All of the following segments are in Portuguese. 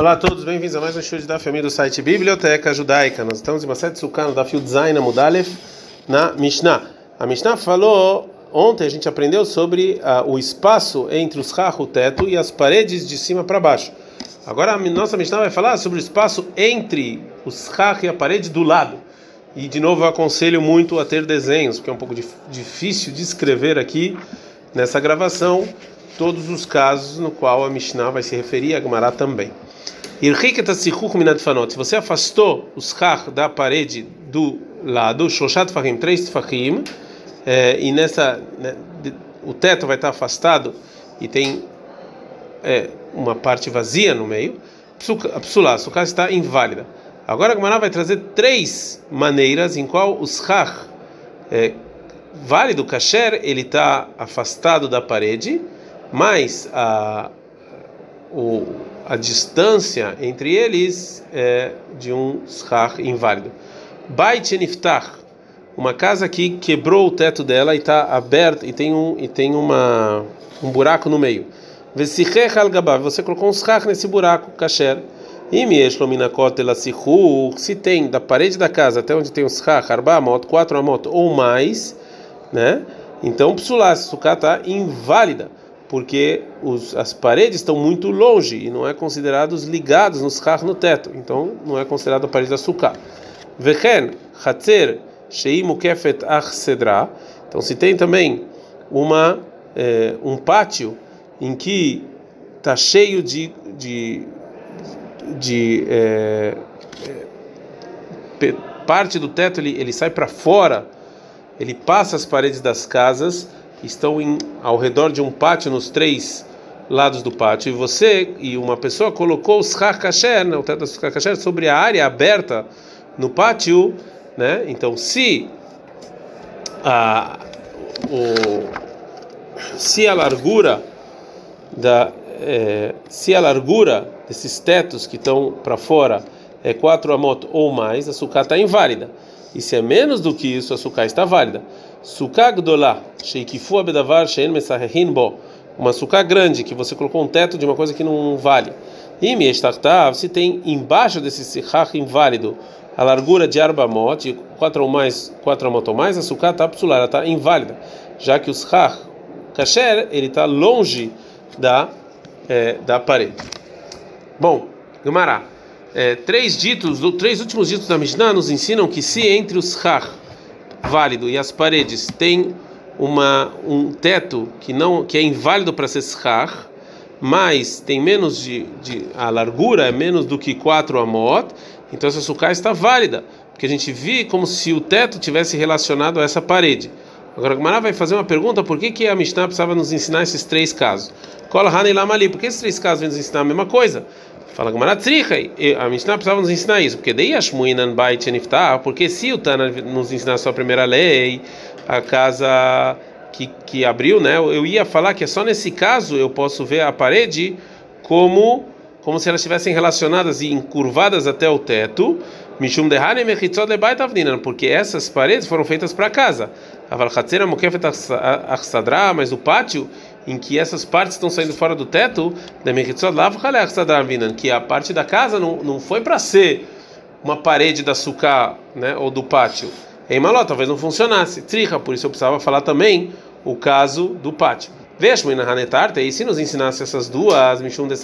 Olá a todos, bem-vindos a mais um show da família do site Biblioteca Judaica. Nós estamos em Maset Sukkah, da Field Zain Mudalef, na Mishnah. A Mishnah falou, ontem a gente aprendeu sobre uh, o espaço entre os chach, o teto, e as paredes de cima para baixo. Agora a nossa Mishnah vai falar sobre o espaço entre os chach e a parede do lado. E de novo eu aconselho muito a ter desenhos, porque é um pouco difícil de escrever aqui nessa gravação todos os casos no qual a Mishnah vai se referir a Gemara também. Se você afastou os chach da parede do lado, shoshat fahim, três fahim, e nessa né, o teto vai estar afastado e tem é, uma parte vazia no meio, a psulá, a sukkah está inválida. Agora a Gemara vai trazer três maneiras em qual os chach é, válido, kasher, ele está afastado da parede, mas a o, a distância entre eles é de um schach inválido. Bait Niftach, uma casa que quebrou o teto dela e está aberta e tem um e tem uma um buraco no meio. Você colocou um schach nesse buraco, kasher. Se tem da parede da casa até onde tem um schach, arba amot, quatro amot ou mais, né? Então, psulá, se está inválida porque os, as paredes estão muito longe e não é considerados ligados nos carros no teto, então não é considerado a parede da sukkah. Vechen, hatzer, sheimu kefet sedra. Então se tem também uma é, um pátio em que está cheio de de, de é, é, parte do teto ele, ele sai para fora, ele passa as paredes das casas estão em, ao redor de um pátio nos três lados do pátio e você e uma pessoa colocou os kasher, né, o teto dos kasher sobre a área aberta no pátio, né? Então, se a o se a largura da é, se a largura desses tetos que estão para fora é 4 amot ou mais, a sucata está inválida. E se é menos do que isso, a sucá está válida. Suká gdolá, abedavar. Uma sucá grande, que você colocou um teto de uma coisa que não vale. E mieshtartav, se tem embaixo desse sihach inválido a largura de arbamot, de 4 ou mais, 4 amot ou mais, a sucá está psular, está inválida. Já que o sihach kasher, ele está longe da, é, da parede. Bom, Gumará é, três ditos, três últimos ditos da Mishnah nos ensinam que se entre os chach válido e as paredes tem uma um teto que não que é inválido para ser chach, mas tem menos de, de, a largura é menos do que 4 amot, então essa sukkah está válida, porque a gente vê como se o teto tivesse relacionado a essa parede. Agora, Gmará vai fazer uma pergunta: por que, que a Mishnah precisava nos ensinar esses três casos? Kola Hani Lamali, por que esses três casos vêm nos ensinar a mesma coisa? Fala Gmará Tzrichai, a Mishnah precisava nos ensinar isso, porque daí Ashmuinan Bait Niftah, porque se o Tana nos ensinar a primeira lei, a casa que, que abriu, né? Eu ia falar que é só nesse caso eu posso ver a parede como como se elas estivessem relacionadas e encurvadas até o teto, Mishum dehane mechitzot lebait avdinan, porque essas paredes foram feitas para casa. Aval chatzera mokefet achsadra, mas o pátio em que essas partes estão saindo fora do teto, que a parte da casa não, não foi para ser uma parede da sucá, né, ou do pátio. Em maló, talvez não funcionasse. Tricha, por isso eu precisava falar também o caso do pátio. Veshmo na Hanetarte, e se nos ensinasse essas duas, Mishum de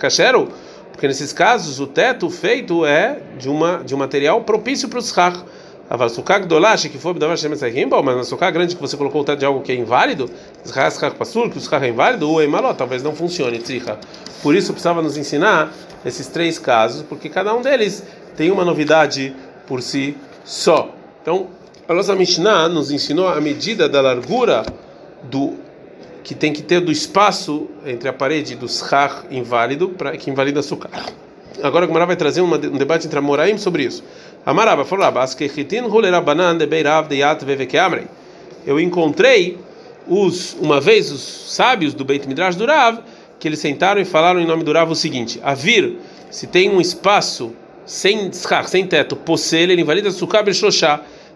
Kasheru, porque nesses casos o teto feito é de uma de um material propício para os Shach. A sukkah gdolash que foi bom, mas na sukkah grande que você colocou o teto de algo que é inválido, pasul que o schach é inválido, o emaló talvez não funcione, tzricha. Por isso precisava nos ensinar esses três casos, porque cada um deles tem uma novidade por si só. Então, a nossa Mishnah nos ensinou a medida da largura do que tem que ter do espaço entre a parede do schach inválido para que invalida a sukkah. Agora a Gemara vai trazer um debate entre a Moraim sobre isso. Amaraba falou: Eu encontrei os uma vez os sábios do Beit Midrash do Rav que eles sentaram e falaram em nome do Rav o seguinte: Avir, se tem um espaço sem sem teto, possele, ele invalida a sukkah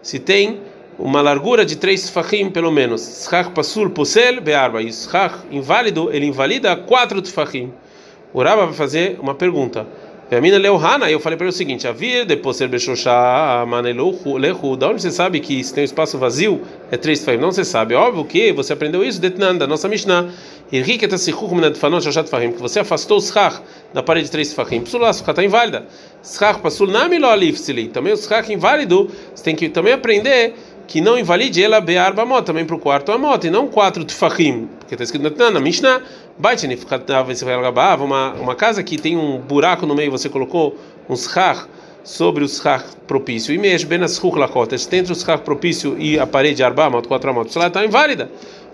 Se tem uma largura de três tfachim pelo menos. Schach pasul posel be'arba. E schach inválido, ele invalida quatro tfachim. O Raba vai fazer uma pergunta. A mina leu Hana, eu falei para ele o seguinte: a vir depois ser Bechosha, Manelehu, da onde você sabe que se tem um espaço vazio é três tefahim? Não você sabe. Óbvio que você aprendeu isso Detnan, da nossa Mishnah. Que você afastou o Schach da parede de três tefahim. Sukkah está inválida. Schach Pasul Namilo Alifsili. Também o Schach inválido, você tem que também aprender que não invalide ela be'arba mot, também para o quarto amot, e não quatro tefahim, porque está escrito na Mishnah, uma, uma casa que tem um buraco no meio, você colocou um schach sobre o schach propício, e mesmo bem nas lakotas, entre o schach propício e a parede arba amot, quatro amot, ela está inválida.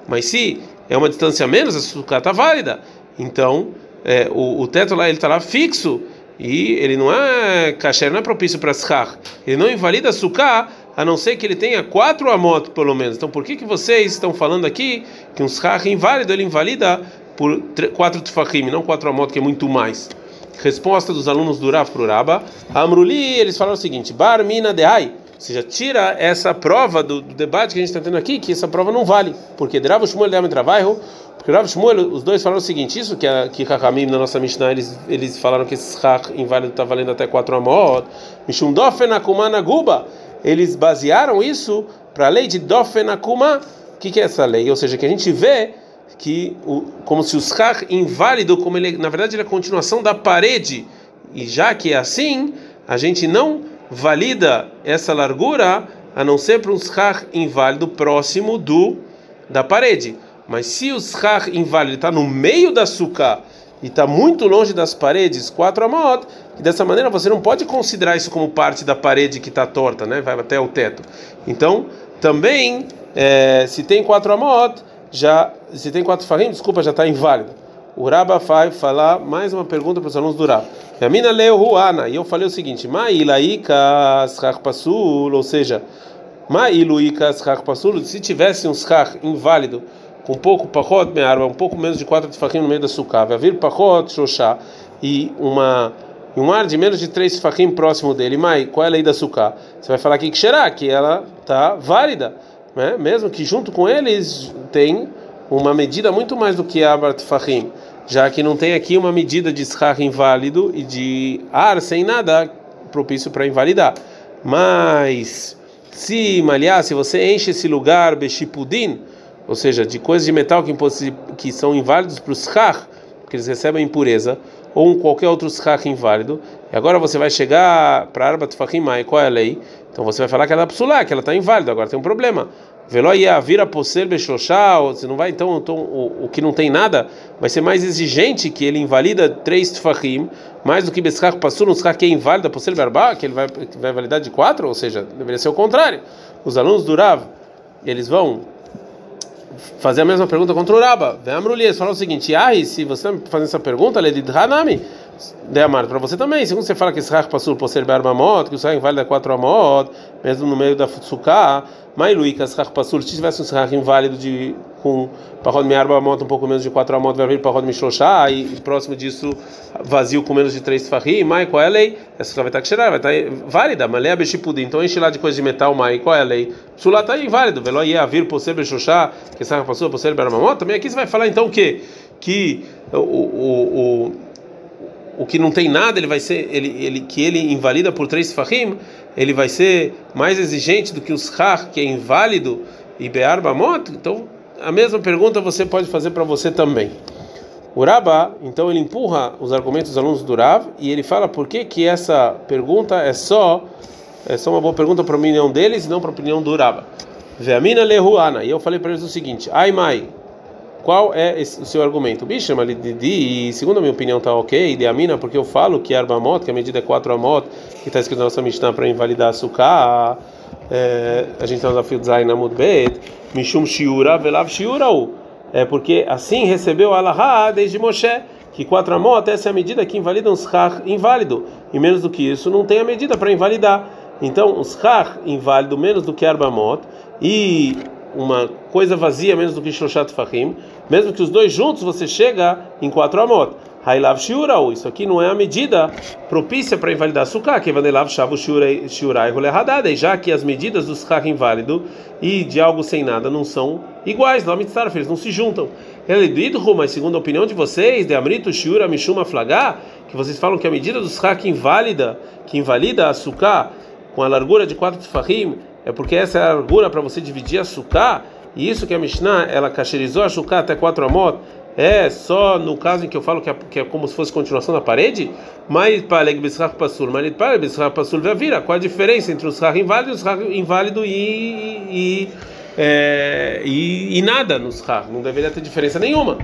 Mas se é uma distância menos, a sukkah está válida. Então, é, o, o teto lá ele está lá fixo e ele não é kasher, não é propício para schach. Ele não invalida a sukkah a não ser que ele tenha quatro amot, pelo menos. Então, por que que vocês estão falando aqui que um schach inválido ele invalida por quatro tefachim, não quatro amot, que é muito mais? Resposta dos alunos do Rav pro Raba. Amruli, eles falaram o seguinte: Bar mina dehai. Ou seja, tira essa prova do, do, debate que a gente está tendo aqui, que essa prova não vale. Porque Rav Shmuel de trabalho, porque Rav Shmuel, os dois falaram o seguinte: isso que, a, que Hakamim, na nossa Mishnah, eles, eles falaram que esse schach inválido está valendo até quatro amot. Mishum dofen akumana guba eles basearam isso para a lei de Dofenakuma. O que, que é essa lei? Ou seja, que a gente vê que o, como se o schach inválido, como ele na verdade ele é a continuação da parede, e já que é assim, a gente não valida essa largura a não ser para um schach inválido próximo do da parede. Mas se o schach inválido está no meio da sukkah e está muito longe das paredes, quatro amot, que dessa maneira você não pode considerar isso como parte da parede que está torta, né? Vai até o teto. Então, também, é, se tem quatro amot, já, se tem quatro farim, desculpa, já está inválido. O Raba vai falar mais uma pergunta para os alunos do Raba. A mina leu Ruana, e eu falei o seguinte: ou seja, se tivesse um schach inválido, um pouco pachot me'arba, um pouco menos de quatro tefachim no meio da sucá, vai vir pachot shoshá e uma e um ar de menos de três tefachim próximo dele, mai, qual é a lei da sucá? Você vai falar aqui que será que ela tá válida, né? Mesmo que junto com eles tem uma medida muito mais do que a tefachim, já que não tem aqui uma medida de schach inválido e de ar sem nada propício para invalidar. Mas se malhar, se você enche esse lugar bechipudin, ou seja, de coisas de metal que, que são inválidos para o schach, porque eles recebem impureza, ou um qualquer outro schach inválido, e agora você vai chegar para Arbat Fahimai, qual é a lei? Então você vai falar que ela é psulá, que ela está inválida, agora tem um problema. Veloia vira poser bechlochá, você não vai então, então o, o, que não tem nada vai ser mais exigente que ele invalida três tfahim, mais do que beschach passou um schach que é inválido poser berba, que ele vai que vai validar de quatro, ou seja, deveria ser o contrário. Os alunos do Rav, eles vão fazer a mesma pergunta contra o Raba. Veamruli, eles falam o seguinte: Ai, se você está fazendo essa pergunta, de Hanami, de Amar, para você também. Segundo você fala que Rach passou por ser Bermamot, que o Srach inválido é 4 Amot, mesmo no meio da Futsuká, que Rach passou, se tivesse um Srach inválido de com Parrod Mearba Amot, um pouco menos de 4 Amot, vai vir Parrod Mishloshá, e próximo disso, vazio com menos de 3 Fahim, Mai, qual é a lei? Essa vai estar que vai estar válida, mas Lea Beshipudim, então enche lá de coisa de metal, Mai, qual é a lei? Sulá está inválido, Velo ia vir por ser Beshoshá, que Rach passou por ser Bermamot, também aqui você vai falar então o quê? Que o, o, o o que não tem nada, ele vai ser, ele, ele, que ele invalida por três fahim, ele vai ser mais exigente do que os har, que é inválido, e be'ar bamot? Então, a mesma pergunta você pode fazer para você também. O Rabba, então, ele empurra os argumentos dos alunos do Rav e ele fala por que que essa pergunta é só é só uma boa pergunta para a opinião deles e não para a opinião do Rabba. Ve'amina lehuana. E eu falei para eles o seguinte: Ai mai, qual é esse, o seu argumento? Bicho, mas de, segundo a minha opinião está ok, de amina, porque eu falo que arbamot, que a medida é 4 amot, que está escrito na nossa Mishnah para invalidar açúcar, é, a gente está no desafio Zain Amud Bet, Mishum Shiura, Velav Shiurau. É porque assim recebeu Allah desde Moshe, que 4 amot, essa é a medida que invalida um schach inválido, e menos do que isso não tem a medida para invalidar. Então, um schach inválido menos do que arbamot, e uma coisa vazia menos do que Shoshat Fahim, mesmo que os dois juntos você chega em quatro amot. Hailav Shiurau, isso aqui não é a medida propícia para invalidar Sukkah, que Vanelav Shavu Shiurai Rolehadada, e já que as medidas do Sukkah inválido e de algo sem nada não são iguais, lá eles não se juntam. Ele didhu, mas segundo a opinião de vocês, de Amrito Shiura Mishuma Flagá, que vocês falam que a medida dos hak inválida, que invalida a suká com a largura de quatro tefahim, é porque essa é a largura para você dividir a suká, e isso que a Mishnah, ela cacherizou a suká até quatro amot, é só no caso em que eu falo que é, que é como se fosse continuação da parede, mas para pasul, mas pasul vira. Qual a diferença entre o shach inválido, o shach inválido e, e, é, e, e nada no shach? Não deveria ter diferença nenhuma.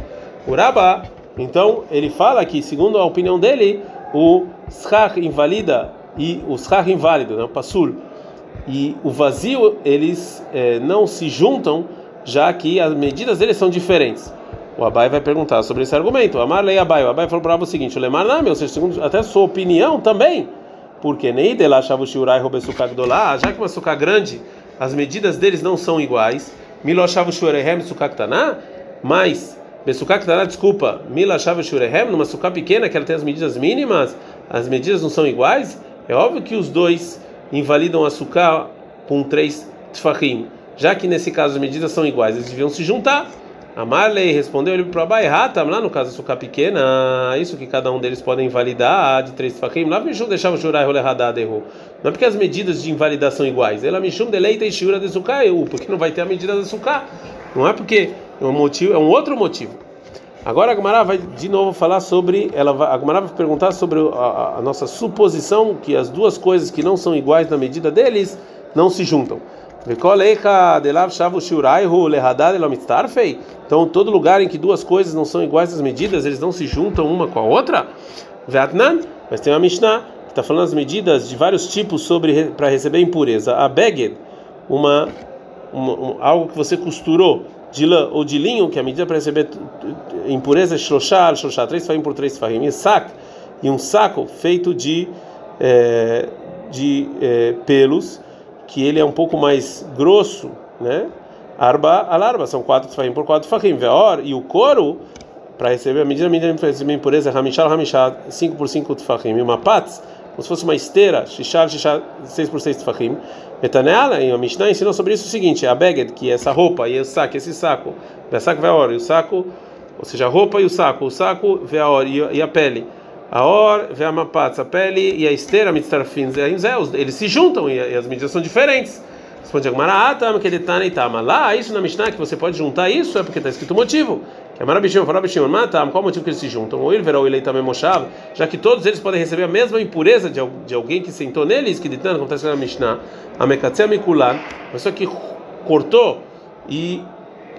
O Rabá, então, ele fala que, segundo a opinião dele, o shach invalida e o shach inválido, né, o pasul, e o vazio, eles é, não se juntam, já que as medidas deles são diferentes. O Abai vai perguntar sobre esse argumento. Amar lei Abai. O Abai falou para o seguinte: o Lemar não, meu, segundo até sua opinião também. Porque nem de lá shiurai robesuka gdolá, já que uma suká grande, as medidas deles não são iguais. Milo shavu shurehem sukaktaná, mas besukaktaná, desculpa, milo shavu shurehem, numa suká pequena que ela tem as medidas mínimas, as medidas não são iguais. É óbvio que os dois invalidam a suká com três tfahim. Já que nesse caso as medidas são iguais, eles deviam se juntar. A Marley respondeu ele para Abai Hatam, lá no caso suca pequena, isso que cada um deles pode invalidar de três faquim, lá Mishum deixava jurar e errou. Não é porque as medidas de invalidação são iguais, ela Mishum deleita e shura de suca eu, porque não vai ter a medida da suca. Não é porque é um motivo, é um outro motivo. Agora a Gumara vai de novo falar sobre, ela vai, a Gumara vai perguntar sobre a, a, nossa suposição que as duas coisas que não são iguais na medida deles não se juntam. Então, todo lugar em que duas coisas não são iguais as medidas, eles não se juntam uma com a outra. Mas tem uma Mishnah que está falando as medidas de vários tipos sobre para receber impureza. A beged, uma, uma um, algo que você costurou de lã ou de linho, que é a medida para receber impureza é shloshar, shloshar, três fahim por três fahim, e sac, e um saco feito de, é, de é, pelos que ele é um pouco mais grosso, né? Arba alarba, são quatro tefahim por quatro tefahim. Veor, e o couro, para receber a medida mínima para receber impureza, ramishal, ramishal, 5 por 5 tefahim. E uma patz, como se fosse uma esteira, shishal, shishal, 6 por 6 tefahim. Metaneala, e a Mishnah ensinou sobre isso o seguinte: a beged, que é essa roupa, e o saco, esse saco, o saco veor, e o saco, ou seja, a roupa e o saco, o saco veor, e a pele. A or, a mapatz, a pele e a esteira, mitzarfin, eles se juntam e, as medidas são diferentes. Responde Agmará, ah, que detana e tama. Lá, isso na Mishnah, que você pode juntar isso, é porque está escrito o motivo. Que a Marabishim falou, Bishim, matam, qual o motivo que eles se juntam? O Ilver ou Ilei também Moshav, já que todos eles podem receber a mesma impureza de, de alguém que sentou neles, que detana, como na Mishnah. A Mekatzea Mikulan, a pessoa que cortou e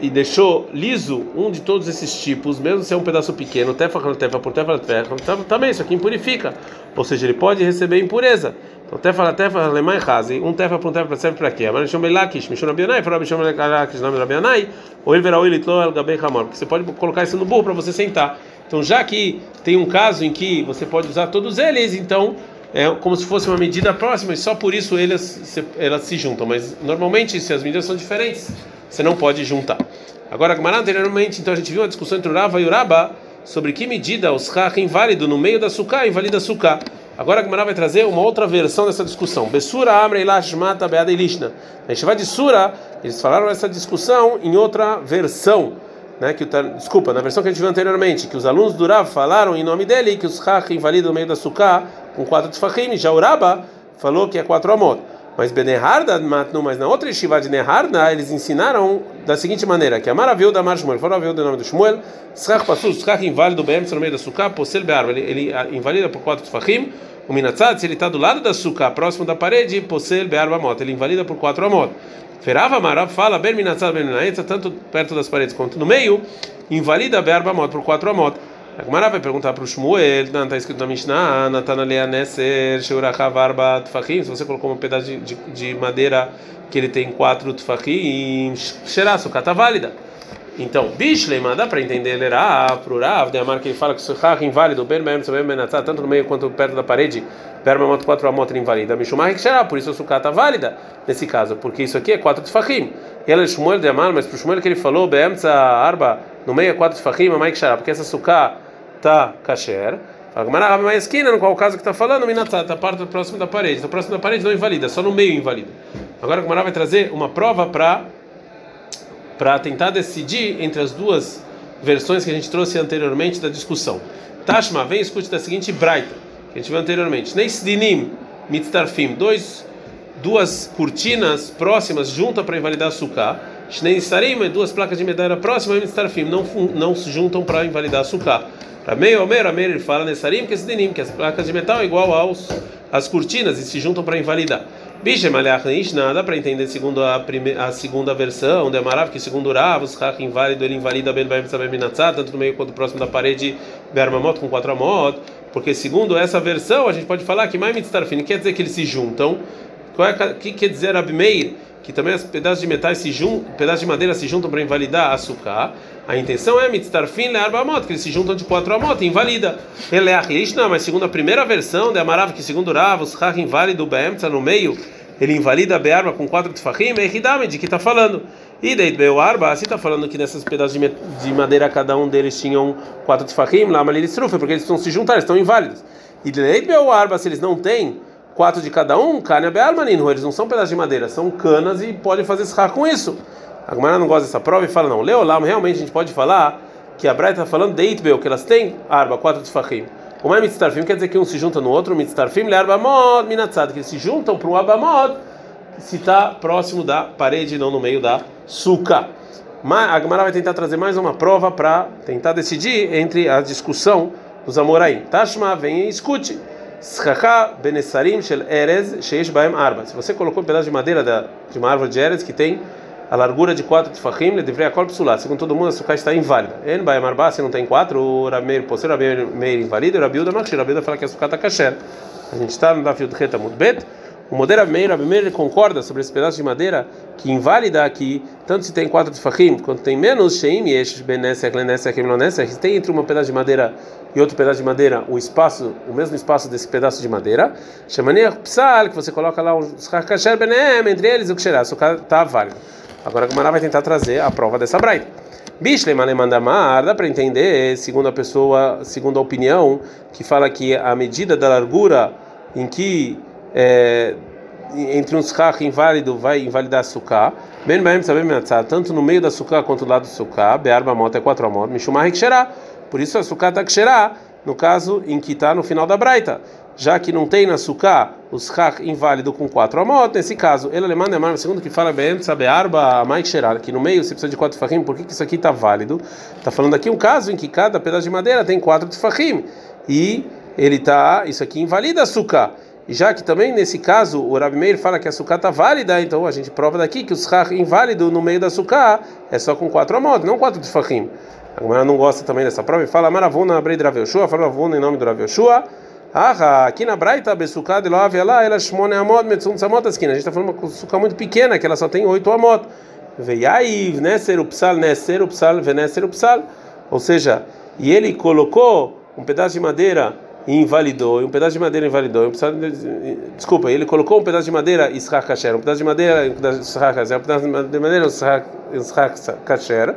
e deixou liso um de todos esses tipos, mesmo se é um pedaço pequeno, tefa tefa por tefa tefa, também isso aqui impurifica. Ou seja, ele pode receber impureza. Então, tefa tefa alemã razi, um tefa por um tefa serve para quê? Mas chama lakish, mishon rabianai, fala mishon lakish, nome rabianai, ou ele verá o ilitlo el hamor, porque você pode colocar isso no burro para você sentar. Então, já que tem um caso em que você pode usar todos eles, então é como se fosse uma medida próxima e só por isso elas se juntam. Mas normalmente, se as medidas são diferentes, você não pode juntar. Agora, Gamara, anteriormente, então a gente viu uma discussão entre o Rava e o Raba sobre que medida os Chach inválido no meio da Sukkah invalida a Sukkah. Agora a vai trazer uma outra versão dessa discussão. Besura Amrei Lash Mata Beada Ilishna. A gente vai de Sura, eles falaram essa discussão em outra versão. Né, que o, desculpa, na versão que a gente viu anteriormente, que os alunos do Rav falaram em nome dele que os Chach invalidam no meio da Sukkah com quatro tefachim, já o Raba falou que é quatro amot. Mas Beneharda Matnu, mas na outra Yeshiva de Neharda, eles ensinaram da seguinte maneira: que a maravilha da Mar Shmuel, fora o nome do Shmuel, Schach Passus, Schach inválido bem no meio da Sukkah, Posel Be'arva, ele, ele invalida por quatro Tfachim, o Minatzad, se ele está do lado da Sukkah, próximo da parede, Posel Be'arva Mot, ele invalida por quatro Amot. Ferava Marav fala, Ben Minatzad, Ben Minaetza, tanto perto das paredes quanto no meio, invalida Be'arva Mot por quatro Amot. A Gemara vai perguntar para o Shmuel, está escrito na Mishnah, Natanalea Neser, Sheurachavarba Tfachim, se você colocou um pedaço de, de, de, madeira que ele tem quatro Tfachim, Sherasu, está válida. Então, Bishlema, dá para entender Lerá, para o Rav, de Amar que ele fala que o Shechach inválido, tanto no meio quanto perto da parede, Bermamot 4 Amot invalida, Mishumah Xerá, por isso a está válida nesse caso, porque isso aqui é quatro Tfachim. E ela é Shmuel de Amar, mas para o Shmuel que ele falou, Beemtza Arba, no meio é quatro Tfachim, Amai Xerá, porque essa Sukkah tá kasher. Agmará mais esquina, no qual caso que está falando, minatzá, está parte próximo da parede. Está próximo da parede não invalida, só no meio invalida. Agora a Agmará vai trazer uma prova para para tentar decidir entre as duas versões que a gente trouxe anteriormente da discussão. Tashma, vem escute da seguinte braita, que a gente viu anteriormente. Neisdinim mitzdarfim, dois duas cortinas próximas juntam para invalidar açúcar. Shnei sarim, duas placas de medalha próximas, mitzdarfim, não não se juntam para invalidar açúcar. Ramei, Omer, Amer, ele fala Nessarim, que Sidinim, que as placas de metal é igual aos as cortinas e se juntam para invalidar. Bicha Malach nada para entender segundo a, primeira, a segunda versão, de Amarav, que segundo Rav, os Hach inválido, ele invalida Ben Baem Sabem tanto no meio quanto próximo da parede, Bermamot com quatro amot, porque segundo essa versão a gente pode falar que Mai Mitztarfin quer dizer que eles se juntam. O é, que quer dizer Abmeir? Que também os pedaços de metais se juntam, pedaços de madeira se juntam para invalidar açúcar. A intenção é mitztarfin le'arba amot, que eles se juntam de quatro amot, invalida. Ele é não, mas segundo a primeira versão de Amarav, que segundo Rav, os Rach inválido be'emtza no meio, ele invalida a be'arba com quatro tfachim, é hidame, de que está falando. E deit be'arba, assim está falando que nesses pedaços de, de madeira cada um deles tinham quatro tfachim, lá eles porque eles estão se juntar, eles estão inválidos. E deit be'arba, se eles não têm quatro de cada um, carne be'almaninu, eles não são pedaços de madeira, são canas e pode fazer esrar com isso. A Gemara não gosta dessa prova e fala, não, Leolam, realmente a gente pode falar que a Braita está falando de Itbel, que elas têm arba, quatro de fachim. Como é mitztarfim, quer dizer que um se junta no outro, mitztarfim, le arbamod, minatzad, que eles se juntam para um abamod, se está próximo da parede, não no meio da suca. A Gemara vai tentar trazer mais uma prova para tentar decidir entre a discussão dos Amoraim. Tashma, vem e escute. Benesarim Shel Erez Sheish Baem Arba. Se você colocou um pedaço de madeira da, de uma árvore de Erez que tem a largura de quatro tefachim, ele deveria a psulat. Segundo todo mundo, a sucá está inválida. En Baem Arba, se não tem quatro, o Rameir Posser, o Rameir invalida, o Rabiuda Machir, o Rabiuda fala que a sucá está kasher. A gente está no Dafio de Reta Bet. O modelo Meir Abimeir concorda sobre esse pedaço de madeira que invalida aqui, tanto se tem quatro tefachim quanto tem menos sheim yesh benesek lenesek emlonesek, tem entre um pedaço de madeira e outro pedaço de madeira o espaço, o mesmo espaço desse pedaço de madeira, chamania psal, que você coloca lá um kasher benem entre eles o que será, isso está válido. Agora a Gemara vai tentar trazer a prova dessa braita. Bishlem alemandamar, dá para entender, segundo a pessoa, segundo a opinião, que fala que a medida da largura em que é, entre um schach inválido vai invalidar açúcar. Ben baem sabem tanto no meio da açúcar quanto do lado do açúcar. Bearba moto é quatro amot. Mishumar xerá. Por isso açúcar está xerá. No caso em que está no final da braita, já que não tem na açúcar o schach inválido com quatro amot, nesse caso, ele alemão é mais segundo que fala bem, sabe arba mais xerá, que no meio você precisa de quatro fachim, por que, que isso aqui está válido? Está falando aqui um caso em que cada pedaço de madeira tem quatro fachim e ele está, isso aqui invalida açúcar. E já que também nesse caso o Rabi Meir fala que a sucá está válida, então a gente prova daqui que o schach inválido no meio da sucá é só com quatro amot, não quatro de fachim. A Gemara não gosta também dessa prova e fala Maravuna abrei de Rav Yoshua, fala Ravuna em nome do Rav Yoshua. Ah, aqui na Braita, Besuká de Love, ela, ela shmone amot, metzum tzamot esquina. A gente está falando uma sucá muito pequena, que ela só tem oito amot. Veiai, neser upsal, neser upsal, veneser upsal. Ou seja, e ele colocou um pedaço de madeira invalidou, um pedaço de madeira invalidou. desculpa, ele colocou um pedaço de madeira Israq Kasher, um pedaço de madeira um de Israq Kasher, um pedaço de madeira Israq Kasher,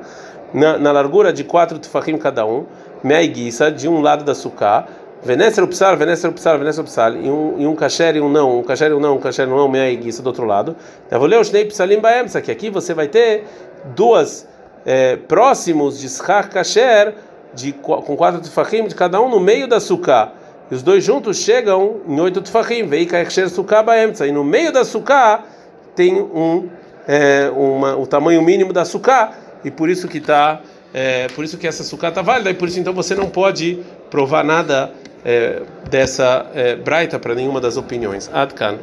na, na largura de quatro tefachim cada um, meaiguissa, de um lado da suká, Venecer upsal, venecer upsal, venecer upsal, e um, e um kasher e um não, um kasher e um não, um kasher e um não, meaiguissa do outro lado. Eu vou ler os nei psalim baemsa, que aqui você vai ter duas é, próximos de Israq Kasher, de, com quatro tefachim de cada um no meio da suká. E os dois juntos chegam em oito tefachim. Vei kaechsher suká baemtza. E no meio da suká tem um, é, uma, o tamanho mínimo da suká. E por isso que está é, por isso que essa suká está válida. E por isso então você não pode provar nada é, dessa é, braita para nenhuma das opiniões. Adkan.